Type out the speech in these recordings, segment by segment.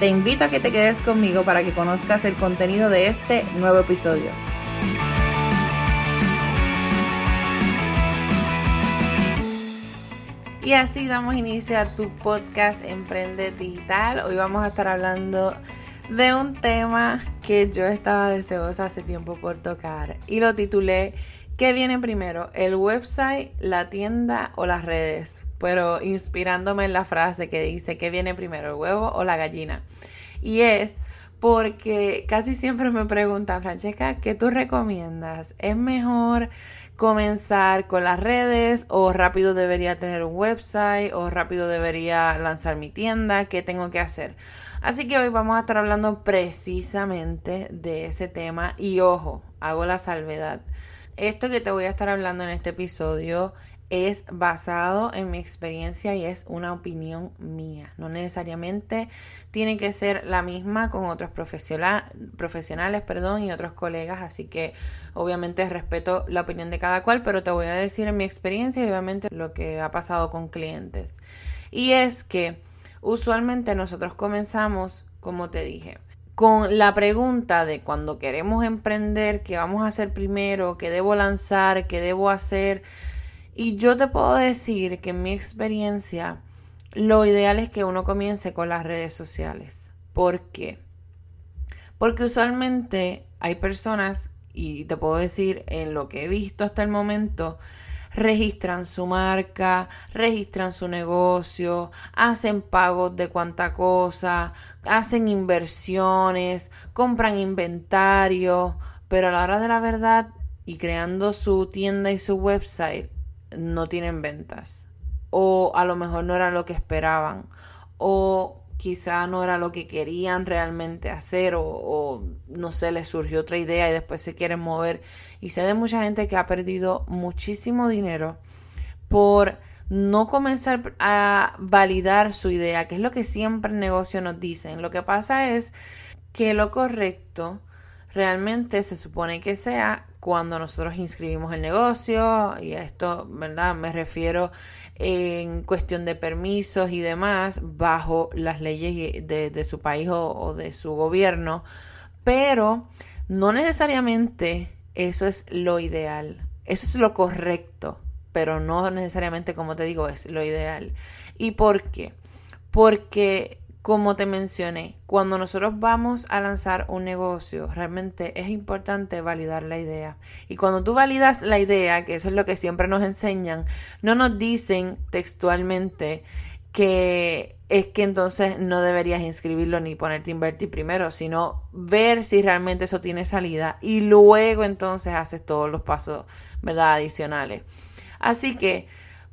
Te invito a que te quedes conmigo para que conozcas el contenido de este nuevo episodio. Y así damos inicio a tu podcast Emprende Digital. Hoy vamos a estar hablando de un tema que yo estaba deseosa hace tiempo por tocar y lo titulé ¿Qué viene primero? ¿El website, la tienda o las redes? Pero inspirándome en la frase que dice ¿qué viene primero? ¿El huevo o la gallina? Y es porque casi siempre me preguntan, Francesca, ¿qué tú recomiendas? ¿Es mejor comenzar con las redes o rápido debería tener un website o rápido debería lanzar mi tienda? ¿Qué tengo que hacer? Así que hoy vamos a estar hablando precisamente de ese tema y ojo, hago la salvedad. Esto que te voy a estar hablando en este episodio es basado en mi experiencia y es una opinión mía. No necesariamente tiene que ser la misma con otros profesionales perdón, y otros colegas, así que obviamente respeto la opinión de cada cual, pero te voy a decir en mi experiencia y obviamente lo que ha pasado con clientes. Y es que usualmente nosotros comenzamos, como te dije, con la pregunta de cuando queremos emprender, qué vamos a hacer primero, qué debo lanzar, qué debo hacer y yo te puedo decir que en mi experiencia, lo ideal es que uno comience con las redes sociales. ¿Por qué? Porque usualmente hay personas, y te puedo decir en lo que he visto hasta el momento, registran su marca, registran su negocio, hacen pagos de cuanta cosa, hacen inversiones, compran inventario, pero a la hora de la verdad y creando su tienda y su website, no tienen ventas o a lo mejor no era lo que esperaban o quizá no era lo que querían realmente hacer o, no sé, les surgió otra idea y después se quieren mover. Y sé de mucha gente que ha perdido muchísimo dinero por no comenzar a validar su idea, que es lo que siempre en negocio nos dicen. Lo que pasa es que lo correcto realmente se supone que sea cuando nosotros inscribimos el negocio, y a esto, ¿verdad? Me refiero en cuestión de permisos y demás, bajo las leyes de, su país o, de su gobierno, pero no necesariamente eso es lo ideal, eso es lo correcto, pero no necesariamente, como te digo, es lo ideal. ¿Y por qué? Porque como te mencioné, cuando nosotros vamos a lanzar un negocio, realmente es importante validar la idea. Y cuando tú validas la idea, que eso es lo que siempre nos enseñan, no nos dicen textualmente que es que entonces no deberías inscribirlo ni ponerte a invertir primero, sino ver si realmente eso tiene salida y luego entonces haces todos los pasos, ¿verdad? Adicionales. Así que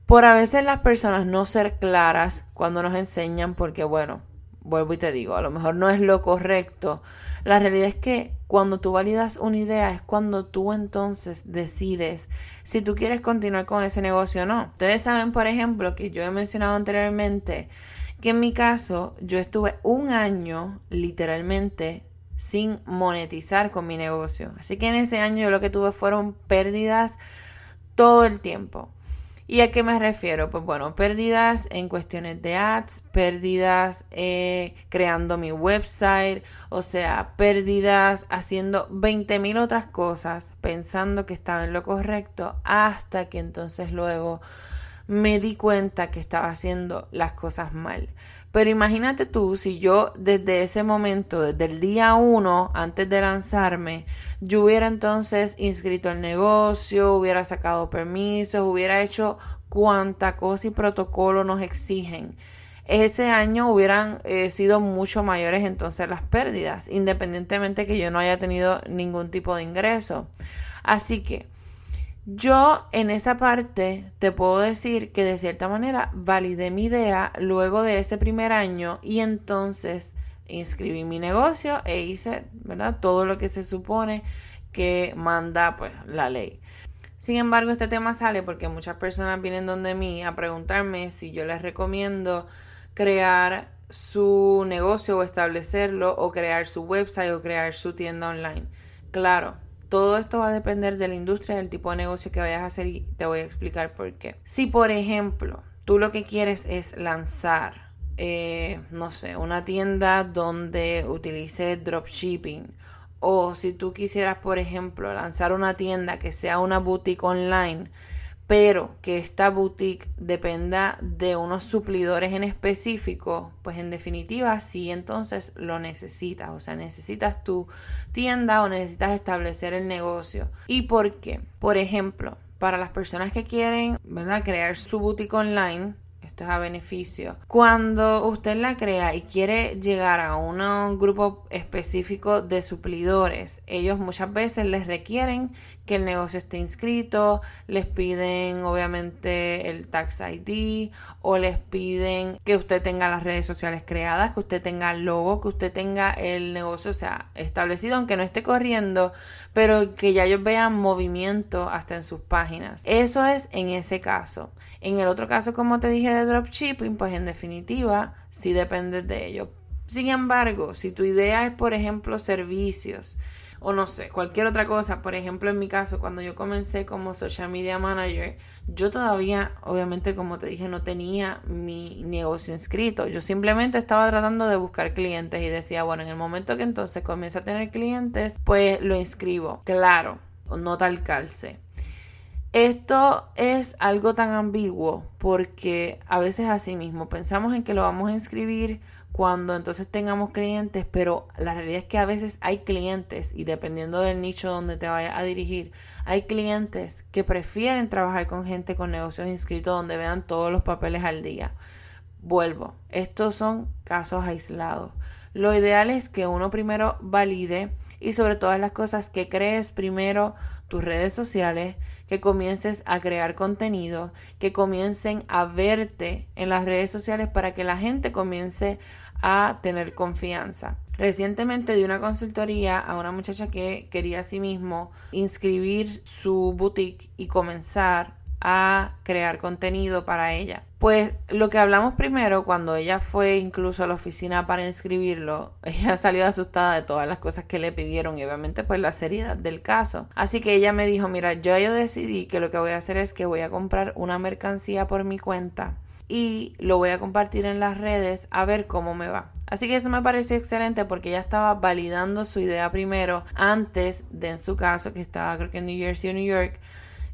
por a veces las personas no ser claras cuando nos enseñan, porque bueno, vuelvo y te digo, a lo mejor no es lo correcto. La realidad es que cuando tú validas una idea es cuando tú entonces decides si tú quieres continuar con ese negocio o no. Ustedes saben, por ejemplo, que yo he mencionado anteriormente que en mi caso yo estuve un año literalmente sin monetizar con mi negocio. Así que en ese año yo lo que tuve fueron pérdidas todo el tiempo. ¿Y a qué me refiero? Pues bueno, pérdidas en cuestiones de ads, pérdidas eh, creando mi website, o sea, pérdidas haciendo 20 mil otras cosas, pensando que estaba en lo correcto, hasta que entonces luego me di cuenta que estaba haciendo las cosas mal. Pero imagínate tú si yo desde ese momento, desde el día uno, antes de lanzarme, yo hubiera entonces inscrito el negocio, hubiera sacado permisos, hubiera hecho cuanta cosa y protocolo nos exigen. Ese año hubieran eh, sido mucho mayores entonces las pérdidas, independientemente que yo no haya tenido ningún tipo de ingreso. Así que yo en esa parte te puedo decir que de cierta manera validé mi idea luego de ese primer año y entonces inscribí mi negocio e hice, ¿verdad? Todo lo que se supone que manda pues la ley. Sin embargo, este tema sale porque muchas personas vienen donde mí a preguntarme si yo les recomiendo crear su negocio o establecerlo o crear su website o crear su tienda online. Claro, todo esto va a depender de la industria, del tipo de negocio que vayas a hacer y te voy a explicar por qué. Si por ejemplo tú lo que quieres es lanzar, eh, no sé, una tienda donde utilice dropshipping o si tú quisieras, por ejemplo, lanzar una tienda que sea una boutique online, pero que esta boutique dependa de unos suplidores en específico, pues en definitiva sí entonces lo necesitas, o sea, necesitas tu tienda o necesitas establecer el negocio. ¿Y por qué? Por ejemplo, para las personas que quieren, ¿verdad? crear su boutique online, esto es a beneficio. Cuando usted la crea y quiere llegar a un grupo específico de suplidores, ellos muchas veces les requieren que el negocio esté inscrito, les piden obviamente el tax ID o les piden que usted tenga las redes sociales creadas, que usted tenga el logo, que usted tenga el negocio sea, establecido, aunque no esté corriendo, pero que ya ellos vean movimiento hasta en sus páginas. Eso es en ese caso. En el otro caso, como te dije de dropshipping, pues en definitiva, sí depende de ello. Sin embargo, si tu idea es, por ejemplo, servicios, o no sé, cualquier otra cosa. Por ejemplo, en mi caso, cuando yo comencé como social media manager, yo todavía, obviamente, como te dije, no tenía mi negocio inscrito. Yo simplemente estaba tratando de buscar clientes y decía, bueno, en el momento que entonces comienza a tener clientes, pues lo inscribo. Claro, no tal calce. Esto es algo tan ambiguo porque a veces así mismo pensamos en que lo vamos a inscribir cuando entonces tengamos clientes, pero la realidad es que a veces hay clientes y dependiendo del nicho donde te vayas a dirigir, hay clientes que prefieren trabajar con gente con negocios inscritos donde vean todos los papeles al día. Vuelvo, estos son casos aislados. Lo ideal es que uno primero valide y sobre todas las cosas que crees primero tus redes sociales, que comiences a crear contenido, que comiencen a verte en las redes sociales para que la gente comience a tener confianza. Recientemente di una consultoría a una muchacha que quería a sí mismo inscribir su boutique y comenzar a crear contenido para ella. Pues lo que hablamos primero, cuando ella fue incluso a la oficina para inscribirlo, ella salió asustada de todas las cosas que le pidieron y obviamente pues la seriedad del caso. Así que ella me dijo, mira, yo, yo decidí que lo que voy a hacer es que voy a comprar una mercancía por mi cuenta y lo voy a compartir en las redes a ver cómo me va. Así que eso me pareció excelente porque ella estaba validando su idea primero antes de en su caso que estaba creo que en New Jersey o New York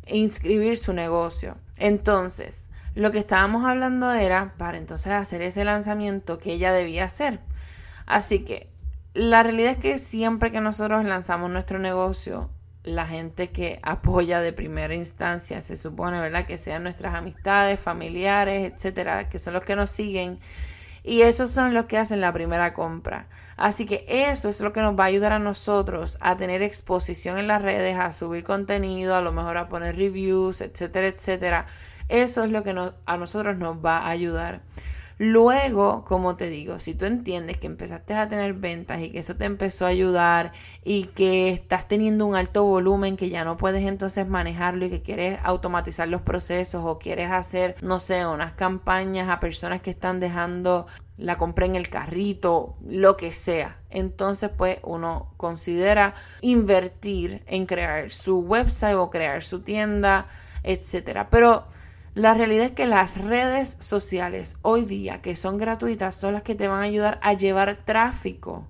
inscribir su negocio. Entonces, lo que estábamos hablando era para entonces hacer ese lanzamiento que ella debía hacer. Así que la realidad es que siempre que nosotros lanzamos nuestro negocio, la gente que apoya de primera instancia, se supone, ¿verdad? Que sean nuestras amistades, familiares, etcétera, que son los que nos siguen. Y esos son los que hacen la primera compra. Así que eso es lo que nos va a ayudar a nosotros a tener exposición en las redes, a subir contenido, a lo mejor a poner reviews, etcétera, etcétera. Eso es lo que a nosotros nos va a ayudar. Luego, como te digo, si tú entiendes que empezaste a tener ventas y que eso te empezó a ayudar y que estás teniendo un alto volumen que ya no puedes entonces manejarlo y que quieres automatizar los procesos o quieres hacer, no sé, unas campañas a personas que están dejando la compra en el carrito, lo que sea. Entonces, pues uno considera invertir en crear su website o crear su tienda, etcétera. Pero la realidad es que las redes sociales hoy día, que son gratuitas, son las que te van a ayudar a llevar tráfico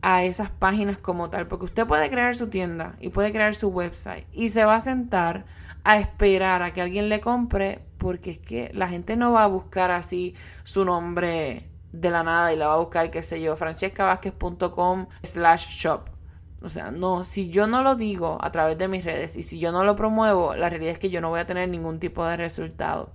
a esas páginas como tal, porque usted puede crear su tienda y puede crear su website y se va a sentar a esperar a que alguien le compre, porque es que la gente no va a buscar así su nombre de la nada y la va a buscar, qué sé yo, francescavázquez.com slash shop o sea, no, si yo no lo digo a través de mis redes y si yo no lo promuevo, la realidad es que yo no voy a tener ningún tipo de resultado.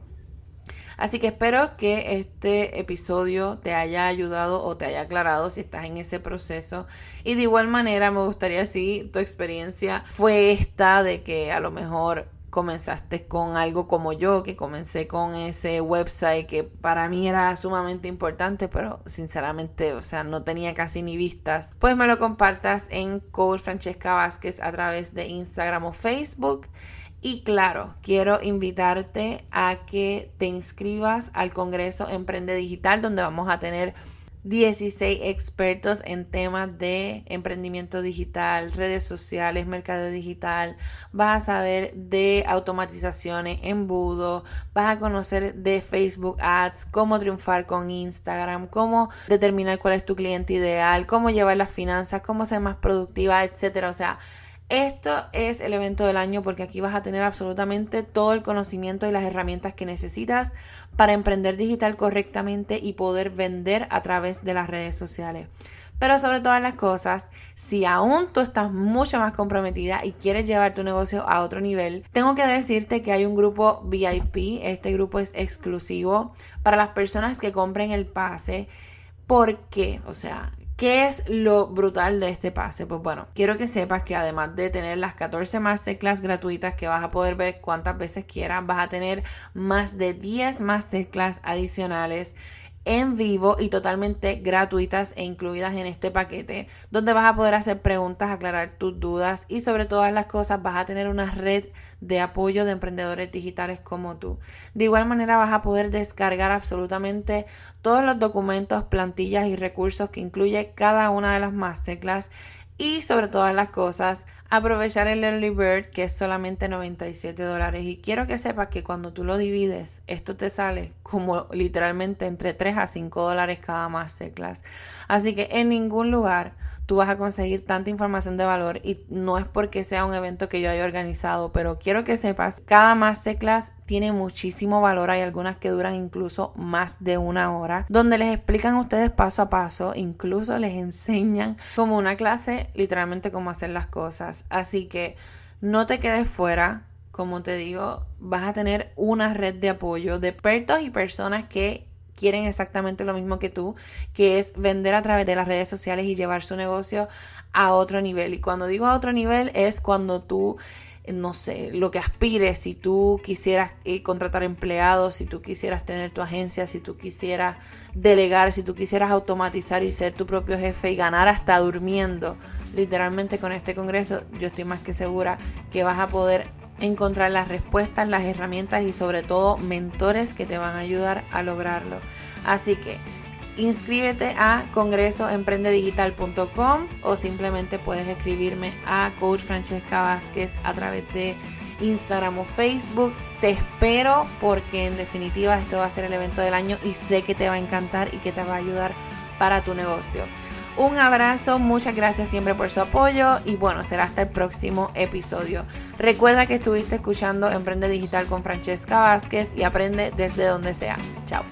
Así que espero que este episodio te haya ayudado o te haya aclarado si estás en ese proceso. Y de igual manera me gustaría si tu experiencia fue esta de que a lo mejor comenzaste con algo como yo, que comencé con ese website que para mí era sumamente importante, pero sinceramente, o sea, no tenía casi ni vistas, pues me lo compartas en Coach Francesca Vázquez a través de Instagram o Facebook. Y claro, quiero invitarte a que te inscribas al Congreso Emprende Digital, donde vamos a tener 16 expertos en temas de emprendimiento digital, redes sociales, mercado digital. Vas a saber de automatizaciones, embudo, vas a conocer de Facebook Ads, cómo triunfar con Instagram, cómo determinar cuál es tu cliente ideal, cómo llevar las finanzas, cómo ser más productiva, etcétera. O sea, esto es el evento del año porque aquí vas a tener absolutamente todo el conocimiento y las herramientas que necesitas para emprender digital correctamente y poder vender a través de las redes sociales. Pero sobre todas las cosas, si aún tú estás mucho más comprometida y quieres llevar tu negocio a otro nivel, tengo que decirte que hay un grupo VIP. Este grupo es exclusivo para las personas que compren el pase. ¿Por qué? O sea, ¿Qué es lo brutal de este pase? Pues bueno, quiero que sepas que además de tener las 14 masterclass gratuitas que vas a poder ver cuantas veces quieras, vas a tener más de 10 masterclass adicionales en vivo y totalmente gratuitas e incluidas en este paquete, donde vas a poder hacer preguntas, aclarar tus dudas y sobre todas las cosas vas a tener una red de apoyo de emprendedores digitales como tú. De igual manera vas a poder descargar absolutamente todos los documentos, plantillas y recursos que incluye cada una de las masterclass y sobre todas las cosas aprovechar el early bird que es solamente 97 dólares. Y quiero que sepas que cuando tú lo divides esto te sale como literalmente entre 3 a 5 dólares cada masterclass. Así que en ningún lugar tú vas a conseguir tanta información de valor y no es porque sea un evento que yo haya organizado pero quiero que sepas cada masterclass tiene muchísimo valor. Hay algunas que duran incluso más de una hora, donde les explican a ustedes paso a paso, incluso les enseñan como una clase, literalmente cómo hacer las cosas. Así que no te quedes fuera. Como te digo, vas a tener una red de apoyo de expertos y personas que quieren exactamente lo mismo que tú, que es vender a través de las redes sociales y llevar su negocio a otro nivel. Y cuando digo a otro nivel es cuando tú no sé, lo que aspires, si tú quisieras eh, contratar empleados, si tú quisieras tener tu agencia, si tú quisieras delegar, si tú quisieras automatizar y ser tu propio jefe y ganar hasta durmiendo, literalmente con este congreso, yo estoy más que segura que vas a poder encontrar las respuestas, las herramientas y sobre todo mentores que te van a ayudar a lograrlo. Así que inscríbete a congresoemprendedigital.com o simplemente puedes escribirme a Coach Francesca Vázquez a través de Instagram o Facebook. Te espero porque en definitiva esto va a ser el evento del año y sé que te va a encantar y que te va a ayudar para tu negocio. Un abrazo, muchas gracias siempre por su apoyo y bueno, será hasta el próximo episodio. Recuerda que estuviste escuchando Emprende Digital con Francesca Vázquez y aprende desde donde sea. Chao.